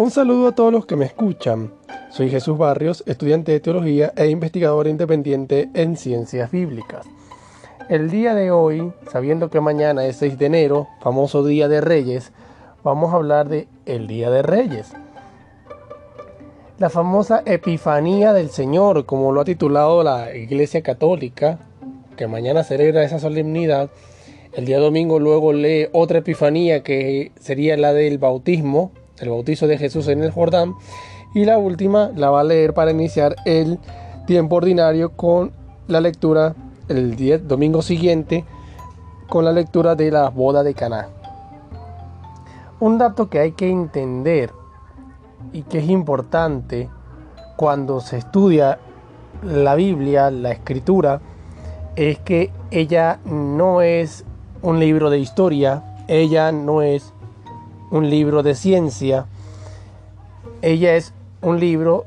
Un saludo a todos los que me escuchan. Soy Jesús Barrios, estudiante de teología e investigador independiente en ciencias bíblicas. El día de hoy, sabiendo que mañana es 6 de enero, famoso Día de Reyes, vamos a hablar de el Día de Reyes. La famosa Epifanía del Señor, como lo ha titulado la Iglesia Católica, que mañana celebra esa solemnidad. El día domingo luego lee otra Epifanía que sería la del bautismo, el bautizo de Jesús en el Jordán. Y la última la va a leer para iniciar el tiempo ordinario con la lectura el domingo siguiente con la lectura de la boda de Caná. Un dato que hay que entender y que es importante cuando se estudia la Biblia, la escritura, es que ella no es un libro de historia, ella no es un libro de ciencia, ella es un libro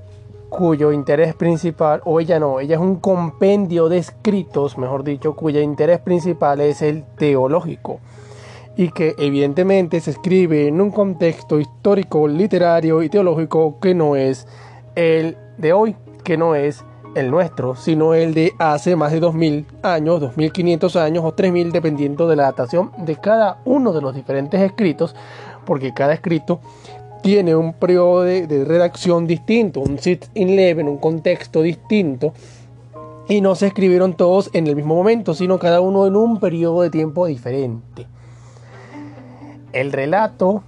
cuyo interés principal, o ella no, ella es un compendio de escritos, mejor dicho, cuyo interés principal es el teológico. Y que evidentemente se escribe en un contexto histórico, literario y teológico que no es el de hoy, que no es el nuestro, sino el de hace más de 2000 años, 2500 años o 3000 dependiendo de la datación de cada uno de los diferentes escritos, porque cada escrito tiene un periodo de, redacción distinto, un sit in leven, un contexto distinto, y no se escribieron todos en el mismo momento, sino cada uno en un periodo de tiempo diferente. El relato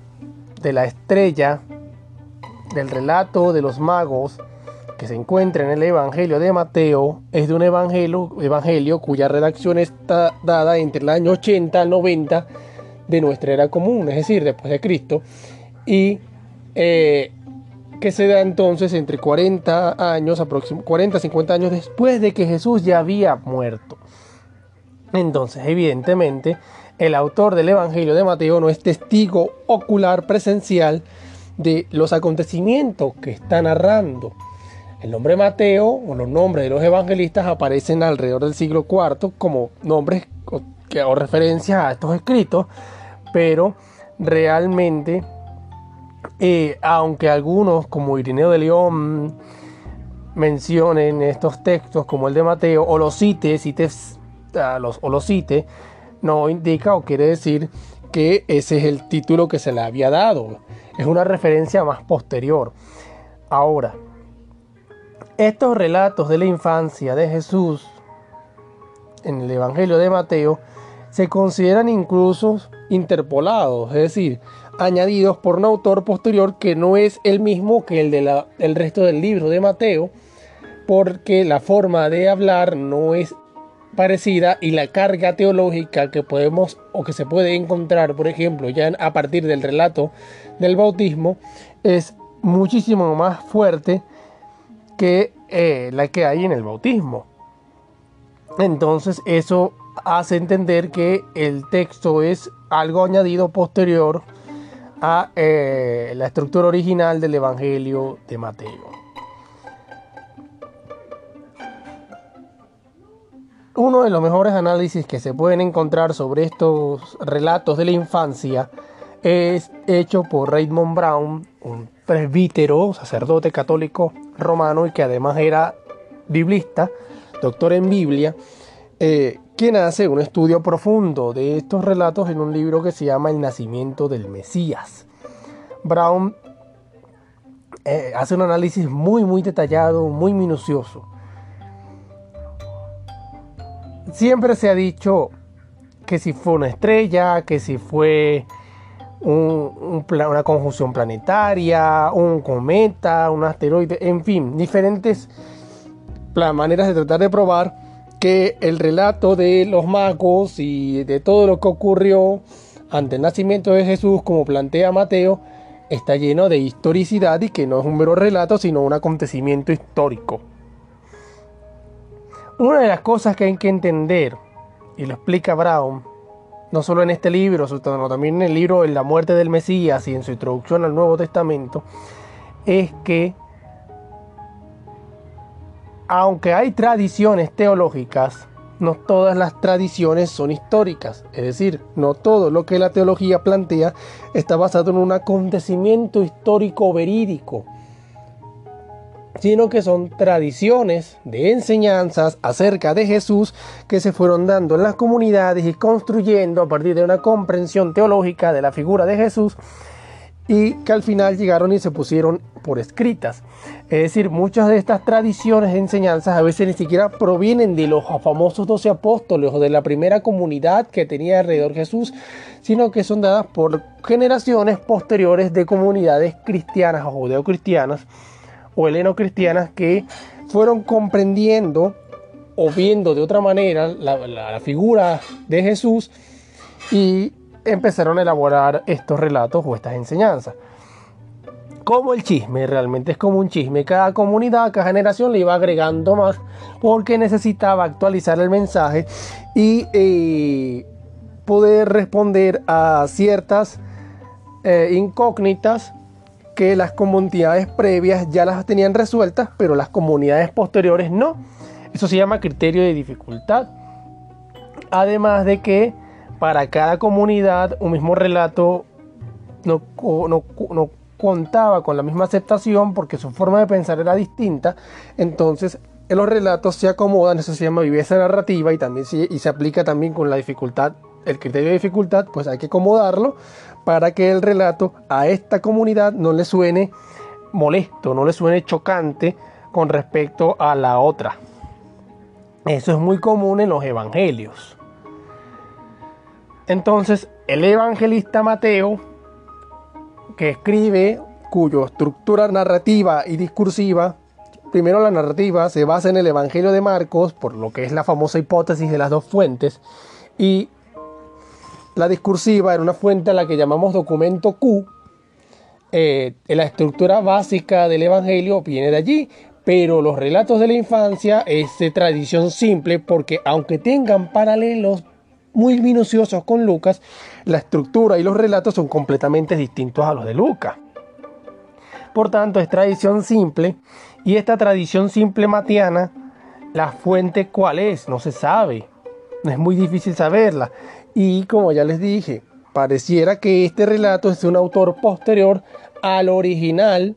de la estrella, del relato de los magos que se encuentra en el Evangelio de Mateo, es de un evangelio, evangelio cuya redacción está dada entre el año 80 al 90 de nuestra era común, es decir, después de Cristo, y eh, que se da entonces entre 40 años, 40, 50 años después de que Jesús ya había muerto. Entonces, evidentemente, el autor del Evangelio de Mateo no es testigo ocular presencial de los acontecimientos que está narrando. El nombre Mateo o los nombres de los evangelistas aparecen alrededor del siglo IV como nombres o, o referencias a estos escritos, pero realmente, eh, aunque algunos como Irineo de León mencionen estos textos como el de Mateo o los cite, cites, los, o los cite, no indica o quiere decir que ese es el título que se le había dado. Es una referencia más posterior. Ahora, estos relatos de la infancia de Jesús en el Evangelio de Mateo se consideran incluso interpolados, es decir, añadidos por un autor posterior que no es el mismo que el del resto del libro de Mateo, porque la forma de hablar no es parecida y la carga teológica que podemos o que se puede encontrar, por ejemplo, ya a partir del relato del bautismo, es muchísimo más fuerte que eh, la que hay en el bautismo. Entonces eso hace entender que el texto es algo añadido posterior a eh, la estructura original del Evangelio de Mateo. Uno de los mejores análisis que se pueden encontrar sobre estos relatos de la infancia es hecho por Raymond Brown, un presbítero, sacerdote católico romano y que además era biblista, doctor en Biblia, eh, quien hace un estudio profundo de estos relatos en un libro que se llama El nacimiento del Mesías. Brown eh, hace un análisis muy, muy detallado, muy minucioso siempre se ha dicho que si fue una estrella, que si fue una conjunción planetaria, un cometa, un asteroide, en fin, diferentes maneras de tratar de probar que el relato de los magos y de todo lo que ocurrió ante el nacimiento de Jesús, como plantea Mateo, está lleno de historicidad y que no es un mero relato, sino un acontecimiento histórico. Una de las cosas que hay que entender, y lo explica Brown, no solo en este libro, sino también en el libro la muerte del Mesías y en su introducción al Nuevo Testamento, es que aunque hay tradiciones teológicas no todas las tradiciones son históricas, es decir, no todo lo que la teología plantea está basado en un acontecimiento histórico verídico, sino que son tradiciones de enseñanzas acerca de Jesús que se fueron dando en las comunidades y construyendo a partir de una comprensión teológica de la figura de Jesús y que al final llegaron y se pusieron por escritas. Es decir, muchas de estas tradiciones de enseñanzas a veces ni siquiera provienen de los famosos doce apóstoles o de la primera comunidad que tenía alrededor Jesús, sino que son dadas por generaciones posteriores de comunidades cristianas o judeocristianas o heleno-cristianas que fueron comprendiendo o viendo de otra manera la, la figura de Jesús y empezaron a elaborar estos relatos o estas enseñanzas. Como el chisme, realmente es como un chisme. Cada comunidad, cada generación le iba agregando más porque necesitaba actualizar el mensaje y eh, poder responder a ciertas eh, incógnitas que las comunidades previas ya las tenían resueltas, pero las comunidades posteriores no. Eso se llama criterio de dificultad. Además de que para cada comunidad un mismo relato no, no, contaba con la misma aceptación porque su forma de pensar era distinta. Entonces en los relatos se acomodan, eso se llama viveza narrativa y también se, y se aplica también con la dificultad, el criterio de dificultad, pues hay que acomodarlo para que el relato a esta comunidad no le suene molesto, no le suene chocante con respecto a la otra. Eso es muy común en los evangelios. Entonces, el evangelista Mateo, que escribe, cuyo estructura narrativa y discursiva, primero la narrativa se basa en el Evangelio de Marcos, por lo que es la famosa hipótesis de las dos fuentes, y la discursiva era una fuente a la que llamamos documento Q. Eh, la estructura básica del Evangelio viene de allí, pero los relatos de la infancia es de tradición simple porque aunque tengan paralelos muy minuciosos con Lucas, la estructura y los relatos son completamente distintos a los de Lucas. Por tanto, es tradición simple y esta tradición simple matiana, la fuente cuál es, no se sabe. Es muy difícil saberla. Y como ya les dije, pareciera que este relato es un autor posterior al original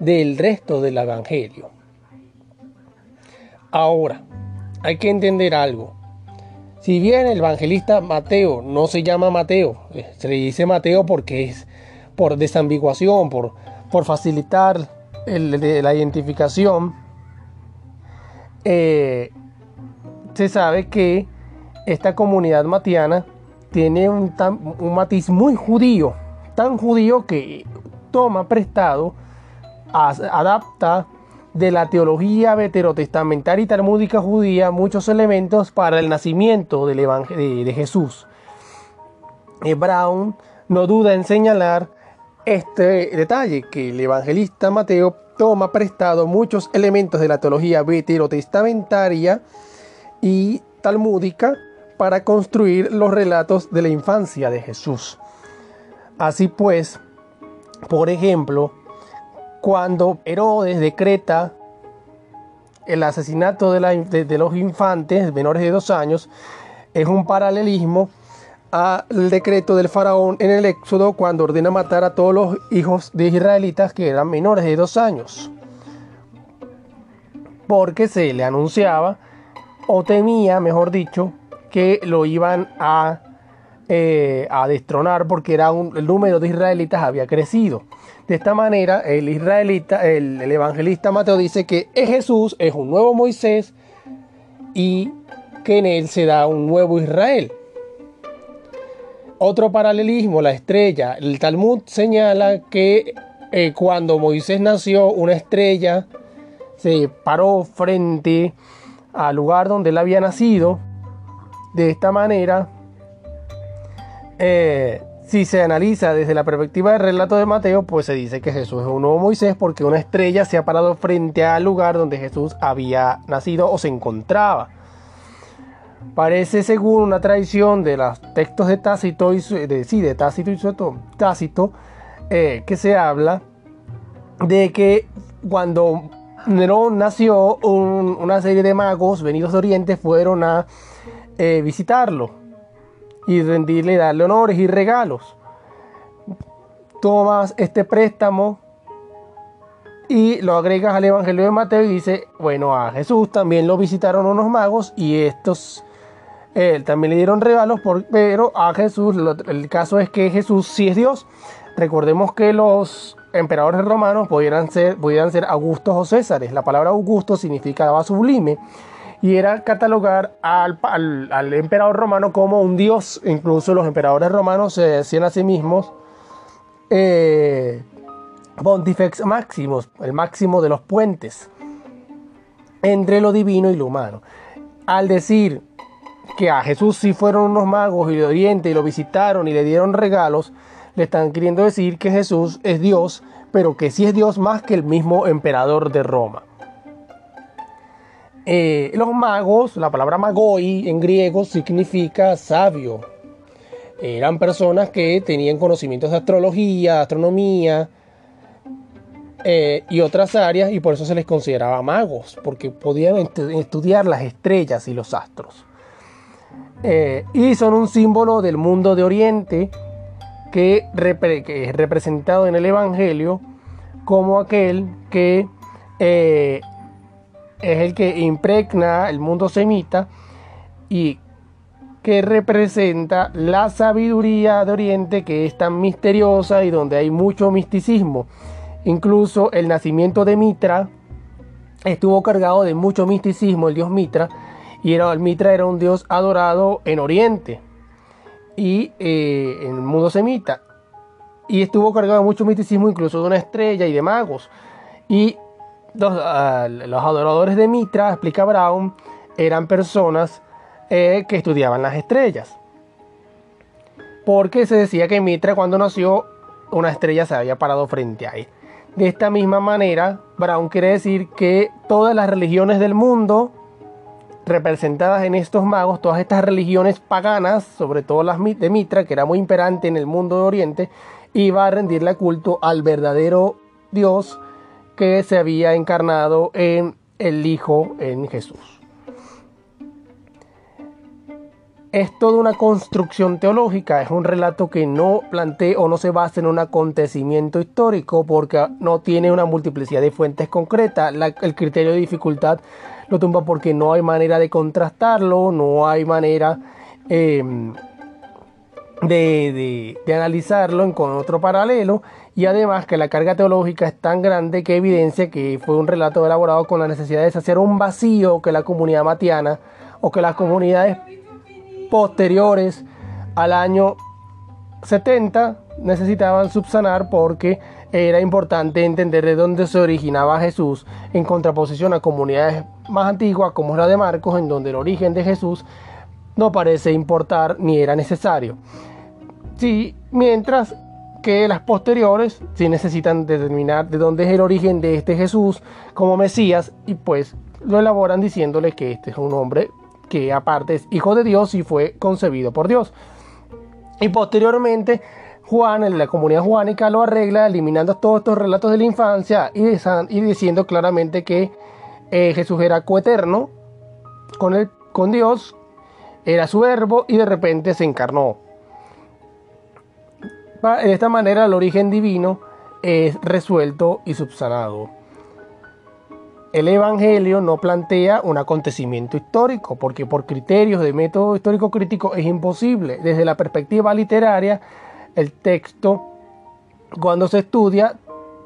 del resto del Evangelio. Ahora, hay que entender algo. Si bien el evangelista Mateo no se llama Mateo, eh, se le dice Mateo porque es por desambiguación, por, por facilitar la identificación, eh, se sabe que esta comunidad matiana tiene un, un matiz muy judío, tan judío que toma prestado, adapta de la teología veterotestamentaria y talmúdica judía muchos elementos para el nacimiento del evangelio de, Jesús. Eh, Brown no duda en señalar este detalle, que el evangelista Mateo toma prestado muchos elementos de la teología veterotestamentaria y talmúdica para construir los relatos de la infancia de Jesús. Así pues, por ejemplo, cuando Herodes decreta el asesinato de, los infantes menores de dos años, es un paralelismo al decreto del faraón en el Éxodo cuando ordena matar a todos los hijos de israelitas que eran menores de dos años. Porque se le anunciaba, o temía, mejor dicho, que lo iban a, eh, a destronar porque era el número de israelitas había crecido. De esta manera, el israelita, el, evangelista Mateo dice que Jesús es un nuevo Moisés y que en él se da un nuevo Israel. Otro paralelismo, la estrella. El Talmud señala que eh, cuando Moisés nació, una estrella se paró frente al lugar donde él había nacido. De esta manera, eh, si se analiza desde la perspectiva del relato de Mateo, pues se dice que Jesús es un nuevo Moisés porque una estrella se ha parado frente al lugar donde Jesús había nacido o se encontraba. Parece según una tradición de los textos de Tácito y de, sí, de Tácito y Tácito eh, que se habla de que cuando Nerón nació, una serie de magos venidos de Oriente fueron a eh, visitarlo y rendirle, darle honores y regalos. Tomas este préstamo y lo agregas al Evangelio de Mateo y dice, bueno, a Jesús también lo visitaron unos magos y estos él también le dieron regalos, pero a Jesús, el caso es que Jesús sí es Dios. Recordemos que los emperadores romanos ser, pudieran ser Augustos o Césares. La palabra Augusto significaba sublime y era catalogar al, al, emperador romano como un dios. Incluso los emperadores romanos se decían a sí mismos eh, Pontifex Maximus, el máximo de los puentes entre lo divino y lo humano. Al decir que a Jesús sí fueron unos magos y de Oriente y lo visitaron y le dieron regalos, le están queriendo decir que Jesús es Dios, pero que sí es Dios más que el mismo emperador de Roma. Eh, los magos, la palabra magoi en griego significa sabio. Eran personas que tenían conocimientos de astrología, astronomía eh, y otras áreas y por eso se les consideraba magos, porque podían estudiar las estrellas y los astros. Eh, y son un símbolo del mundo de Oriente que, es representado en el Evangelio como aquel que es el que impregna el mundo semita y que representa la sabiduría de Oriente que es tan misteriosa y donde hay mucho misticismo. Incluso el nacimiento de Mitra estuvo cargado de mucho misticismo, el dios Mitra, y era, el Mitra era un dios adorado en Oriente y eh, en el mundo semita. Y estuvo cargado de mucho misticismo, incluso de una estrella y de magos. Y los, ah, adoradores de Mitra, explica Brown, eran personas eh, que estudiaban las estrellas. Porque se decía que Mitra cuando nació, una estrella se había parado frente a él. De esta misma manera, Brown quiere decir que todas las religiones del mundo representadas en estos magos, todas estas religiones paganas, sobre todo las de Mitra, que era muy imperante en el mundo de Oriente, iba a rendirle culto al verdadero Dios que se había encarnado en el Hijo, en Jesús. Es toda una construcción teológica, es un relato que no plantea o no se basa en un acontecimiento histórico porque no tiene una multiplicidad de fuentes concretas. el criterio de dificultad lo tumba porque no hay manera de contrastarlo, no hay manera em, de, analizarlo con otro paralelo y además que la carga teológica es tan grande que evidencia que fue un relato elaborado con la necesidad de saciar un vacío que la comunidad matiana o que las comunidades posteriores al año 70 necesitaban subsanar porque era importante entender de dónde se originaba Jesús en contraposición a comunidades más antiguas como la de Marcos, en donde el origen de Jesús no parece importar ni era necesario. Sí, mientras que las posteriores sí necesitan determinar de dónde es el origen de este Jesús como Mesías y pues lo elaboran diciéndole que este es un hombre que aparte es hijo de Dios y fue concebido por Dios. Y posteriormente Juan, en la comunidad juánica, lo arregla eliminando todos estos relatos de la infancia y, diciendo claramente que eh, Jesús era coeterno con, el, con Dios, era su verbo y de repente se encarnó. De esta manera el origen divino es resuelto y subsanado. El Evangelio no plantea un acontecimiento histórico, porque por criterios de método histórico crítico es imposible. Desde la perspectiva literaria, el texto, cuando se estudia,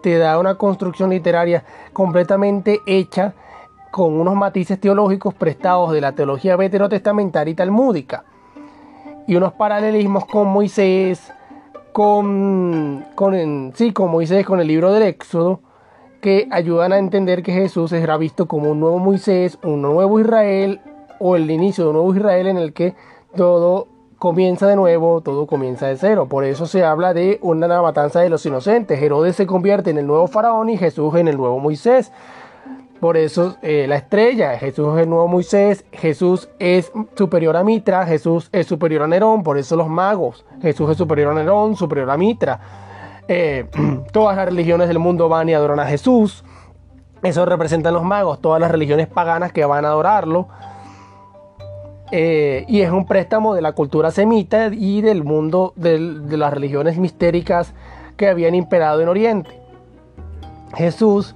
te da una construcción literaria completamente hecha con unos matices teológicos prestados de la teología veterotestamentaria y talmúdica y unos paralelismos con Moisés, con, con, sí, Moisés, con el libro del Éxodo, que ayudan a entender que Jesús será visto como un nuevo Moisés, un nuevo Israel o el inicio de un nuevo Israel en el que todo comienza de nuevo, todo comienza de cero. Por eso se habla de una matanza de los inocentes. Herodes se convierte en el nuevo faraón y Jesús en el nuevo Moisés. Por eso eh, la estrella, Jesús es el nuevo Moisés, Jesús es superior a Mitra, Jesús es superior a Nerón, por eso los magos, Jesús es superior a Nerón, superior a Mitra. Eh, todas las religiones del mundo van y adoran a Jesús. Eso representan los magos, todas las religiones paganas que van a adorarlo. Eh, y es un préstamo de la cultura semita y del mundo de las religiones mistéricas que habían imperado en Oriente. Jesús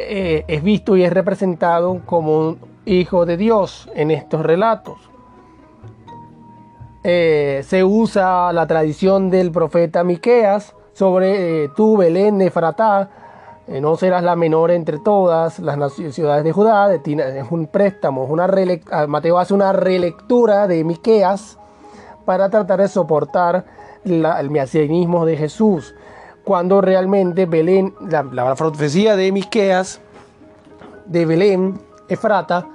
eh, es visto y es representado como un hijo de Dios en estos relatos. Eh, se usa la tradición del profeta Miqueas sobre eh, tú, Belén, Nefratá, no serás la menor entre todas las ciudades de Judá. es un préstamo, una ah, Mateo hace una relectura de Miqueas para tratar de soportar el mesianismo de Jesús cuando realmente Belén, la, profecía de Miqueas, de Belén, Efrata,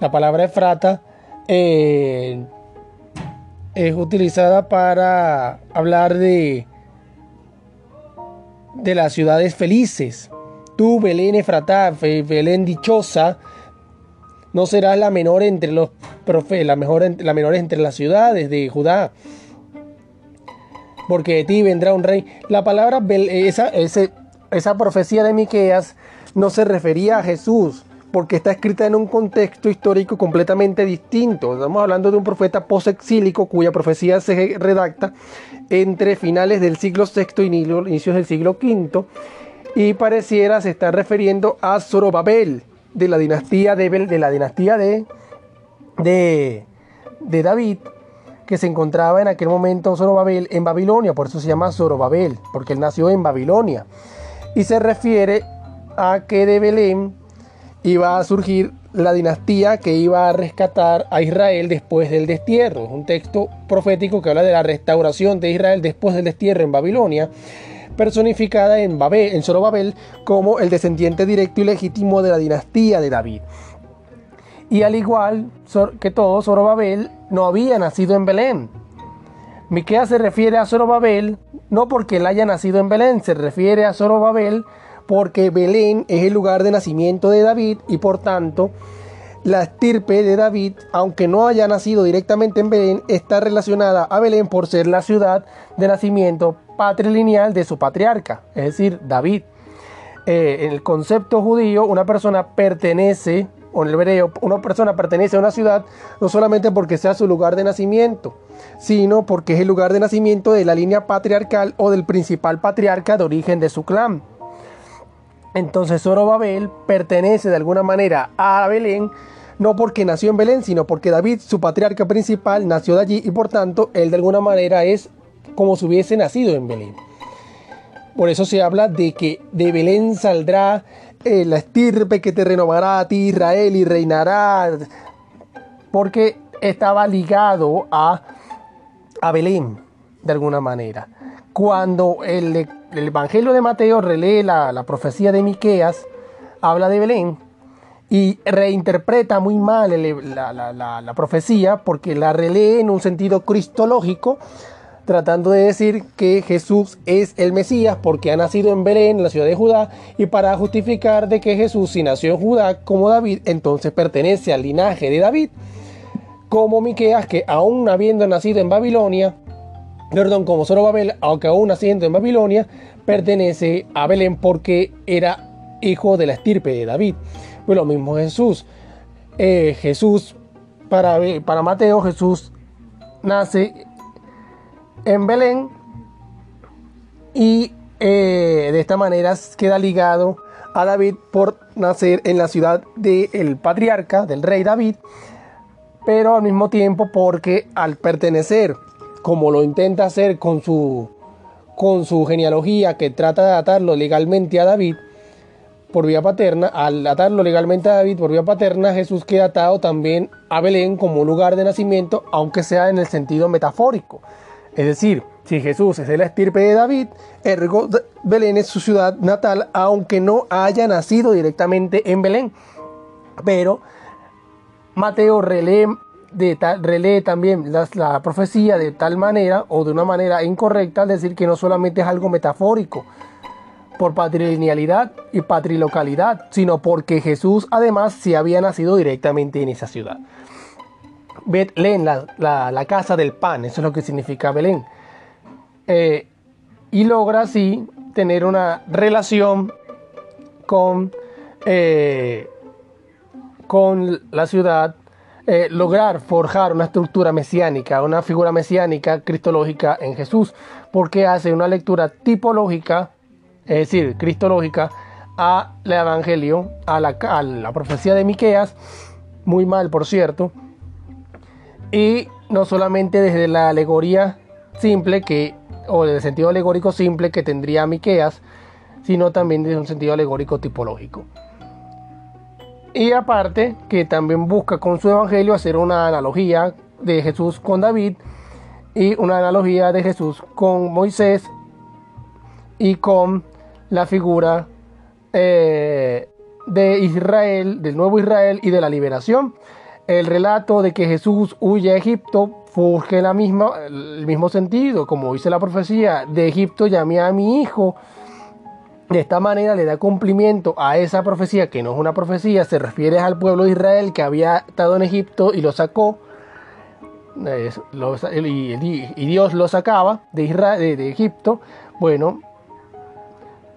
la palabra Efrata, eh, es utilizada para hablar de, de las ciudades felices. Tú, Belén Efrata, Belén dichosa, no serás la menor entre los la, mejor, la menor entre las ciudades de Judá porque de ti vendrá un rey. La palabra, esa, esa profecía de Miqueas no se refería a Jesús, porque está escrita en un contexto histórico completamente distinto. Estamos hablando de un profeta posexílico cuya profecía se redacta entre finales del siglo VI y inicios del siglo V y pareciera se está refiriendo a Zorobabel de la dinastía de, de la dinastía de, de David que se encontraba en aquel momento Zorobabel en Babilonia, por eso se llama Zorobabel, porque él nació en Babilonia. Y se refiere a que de Belén iba a surgir la dinastía que iba a rescatar a Israel después del destierro. Es un texto profético que habla de la restauración de Israel después del destierro en Babilonia, personificada en, Babel, en Zorobabel como el descendiente directo y legítimo de la dinastía de David. Y al igual que todo, Zorobabel no había nacido en Belén. Miqueas se refiere a Zorobabel no porque él haya nacido en Belén, se refiere a Zorobabel porque Belén es el lugar de nacimiento de David y por tanto la estirpe de David, aunque no haya nacido directamente en Belén, está relacionada a Belén por ser la ciudad de nacimiento patrilineal de su patriarca, es decir, David. Eh, en el concepto judío, una persona pertenece o en el hebreo, una persona pertenece a una ciudad no solamente porque sea su lugar de nacimiento, sino porque es el lugar de nacimiento de la línea patriarcal o del principal patriarca de origen de su clan. Entonces Zorobabel pertenece de alguna manera a Belén, no porque nació en Belén, sino porque David, su patriarca principal, nació de allí y por tanto él de alguna manera es como si hubiese nacido en Belén. Por eso se habla de que de Belén saldrá eh, la estirpe que te renovará a ti Israel y reinará, porque estaba ligado a, a Belén, de alguna manera. Cuando el, Evangelio de Mateo relee la, profecía de Miqueas, habla de Belén y reinterpreta muy mal la, la, profecía porque la relee en un sentido cristológico tratando de decir que Jesús es el Mesías porque ha nacido en Belén, la ciudad de Judá, y para justificar de que Jesús, si nació en Judá como David, entonces pertenece al linaje de David, como Miqueas, que aún habiendo nacido en Babilonia, perdón, como Zorobabel, aunque aún naciendo en Babilonia, pertenece a Belén porque era hijo de la estirpe de David. Pues lo mismo Jesús. Eh, Jesús, para, para Mateo, Jesús nace en Belén y eh, de esta manera queda ligado a David por nacer en la ciudad del patriarca, del rey David, pero al mismo tiempo porque al pertenecer, como lo intenta hacer con su, con su genealogía que trata de atarlo legalmente a David, por vía paterna, al atarlo legalmente a David por vía paterna, Jesús queda atado también a Belén como lugar de nacimiento, aunque sea en el sentido metafórico. Es decir, si Jesús es de la estirpe de David, ergo Belén es su ciudad natal, aunque no haya nacido directamente en Belén. Pero Mateo relee, también la, profecía de tal manera o de una manera incorrecta, al decir que no solamente es algo metafórico por patrilinealidad y patrilocalidad, sino porque Jesús además se había nacido directamente en esa ciudad. Belén, la, la, casa del pan, eso es lo que significa Belén. Eh, y logra así tener una relación con eh, con la ciudad, eh, lograr forjar una estructura mesiánica, una figura mesiánica cristológica en Jesús, porque hace una lectura tipológica, es decir, cristológica, al Evangelio, a la, a la profecía de Miqueas, muy mal por cierto, y no solamente desde la alegoría simple que o desde el sentido alegórico simple que tendría Miqueas, sino también desde un sentido alegórico tipológico. Y aparte que también busca con su evangelio hacer una analogía de Jesús con David y una analogía de Jesús con Moisés y con la figura eh, de Israel, del nuevo Israel y de la liberación. El relato de que Jesús huye a Egipto surge la misma, el mismo sentido, como dice la profecía, de Egipto llamé a mi hijo. De esta manera le da cumplimiento a esa profecía, que no es una profecía, se refiere al pueblo de Israel que había estado en Egipto y lo sacó, y, Dios lo sacaba de, Israel, de, Egipto. Bueno,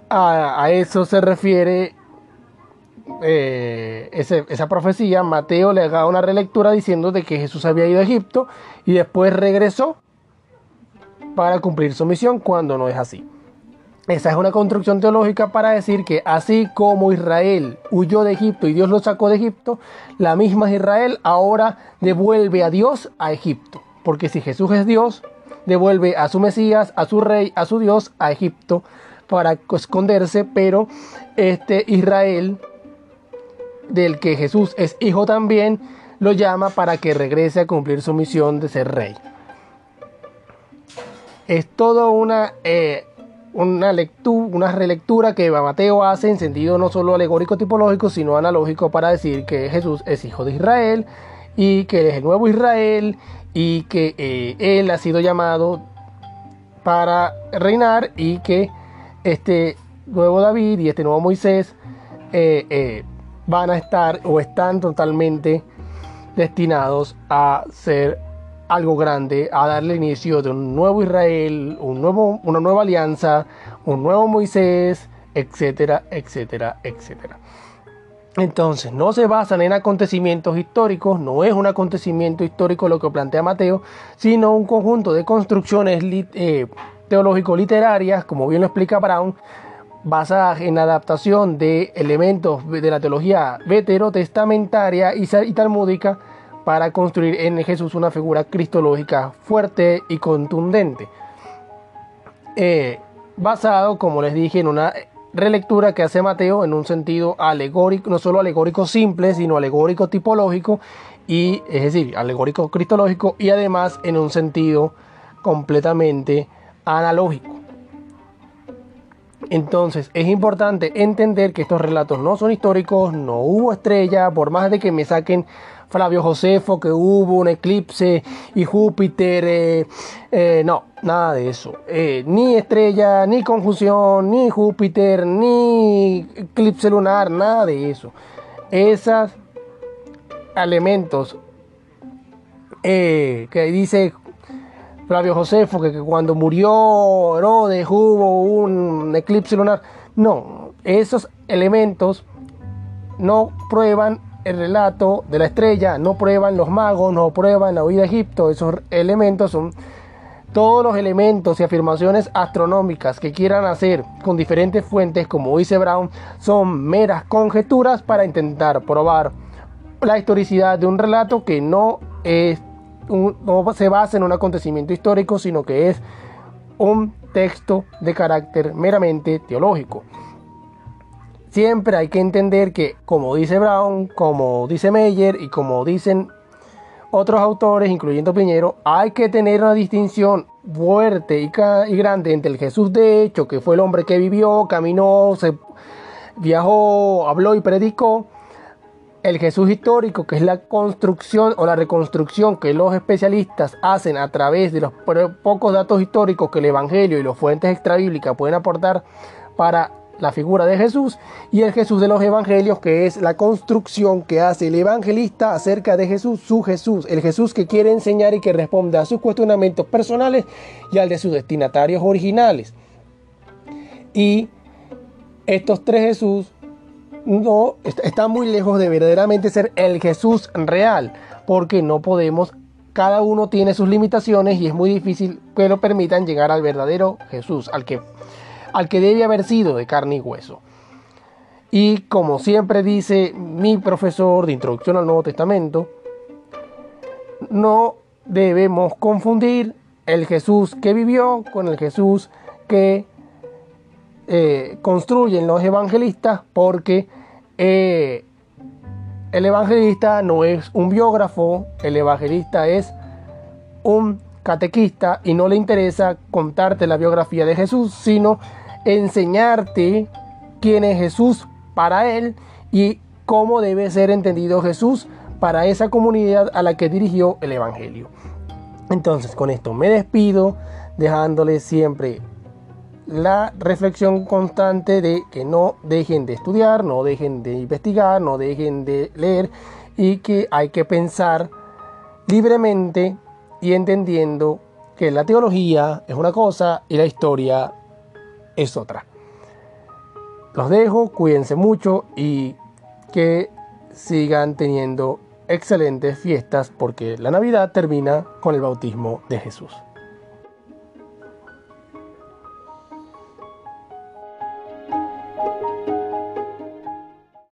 a, a, eso se refiere eh, esa profecía, Mateo le haga una relectura diciendo de que Jesús había ido a Egipto y después regresó para cumplir su misión cuando no es así. Esa es una construcción teológica para decir que así como Israel huyó de Egipto y Dios lo sacó de Egipto, la misma Israel ahora devuelve a Dios a Egipto. Porque si Jesús es Dios, devuelve a su Mesías, a su rey, a su Dios a Egipto para esconderse, pero este Israel del que Jesús es hijo también, lo llama para que regrese a cumplir su misión de ser rey. Es toda una, eh, una, lectura, una relectura que Mateo hace en sentido no solo alegórico tipológico, sino analógico para decir que Jesús es hijo de Israel y que es el nuevo Israel y que eh, él ha sido llamado para reinar y que este nuevo David y este nuevo Moisés eh, van a estar o están totalmente destinados a ser algo grande, a darle inicio de un nuevo Israel, un nuevo, una nueva alianza, un nuevo Moisés, etcétera, etcétera, etcétera. Entonces, no se basan en acontecimientos históricos, no es un acontecimiento histórico lo que plantea Mateo, sino un conjunto de construcciones eh, teológico-literarias, como bien lo explica Brown, basadas en adaptación de elementos de la teología veterotestamentaria y talmúdica para construir en Jesús una figura cristológica fuerte y contundente. Eh, basado, como les dije, en una relectura que hace Mateo en un sentido alegórico, no solo alegórico simple, sino alegórico tipológico, y es decir, alegórico cristológico, y además en un sentido completamente analógico. Entonces es importante entender que estos relatos no son históricos, no hubo estrella, por más de que me saquen Flavio Josefo, que hubo un eclipse y Júpiter, eh, eh, no, nada de eso. Eh, ni estrella, ni conjunción, ni Júpiter, ni eclipse lunar, nada de eso. Esos elementos que dice Flavio Josefo, que, cuando murió Herodes hubo un eclipse lunar. No, esos elementos no prueban el relato de la estrella, no prueban los magos, no prueban la huida de Egipto. Esos elementos son todos los elementos y afirmaciones astronómicas que quieran hacer con diferentes fuentes, como dice Brown, son meras conjeturas para intentar probar la historicidad de un relato que no es no se basa en un acontecimiento histórico, sino que es un texto de carácter meramente teológico. Siempre hay que entender que, como dice Brown, como dice Meyer y como dicen otros autores, incluyendo Piñero, hay que tener una distinción fuerte y, y grande entre el Jesús de hecho, que fue el hombre que vivió, caminó, se viajó, habló y predicó, el Jesús histórico, que es la construcción o la reconstrucción que los especialistas hacen a través de los pocos datos históricos que el Evangelio y las fuentes extrabíblicas pueden aportar para la figura de Jesús, y el Jesús de los Evangelios, que es la construcción que hace el evangelista acerca de Jesús, su Jesús, el Jesús que quiere enseñar y que responde a sus cuestionamientos personales y al de sus destinatarios originales. Y estos tres Jesús no está muy lejos de verdaderamente ser el Jesús real, porque no podemos, cada uno tiene sus limitaciones y es muy difícil que lo permitan llegar al verdadero Jesús, al que, al que debe haber sido de carne y hueso. Y como siempre dice mi profesor de Introducción al Nuevo Testamento, no debemos confundir el Jesús que vivió con el Jesús que eh, construyen los evangelistas porque eh, el evangelista no es un biógrafo, el evangelista es un catequista y no le interesa contarte la biografía de Jesús, sino enseñarte quién es Jesús para él y cómo debe ser entendido Jesús para esa comunidad a la que dirigió el Evangelio. Entonces con esto me despido dejándole siempre la reflexión constante de que no dejen de estudiar, no dejen de investigar, no dejen de leer y que hay que pensar libremente y entendiendo que la teología es una cosa y la historia es otra. Los dejo, cuídense mucho y que sigan teniendo excelentes fiestas porque la Navidad termina con el bautismo de Jesús.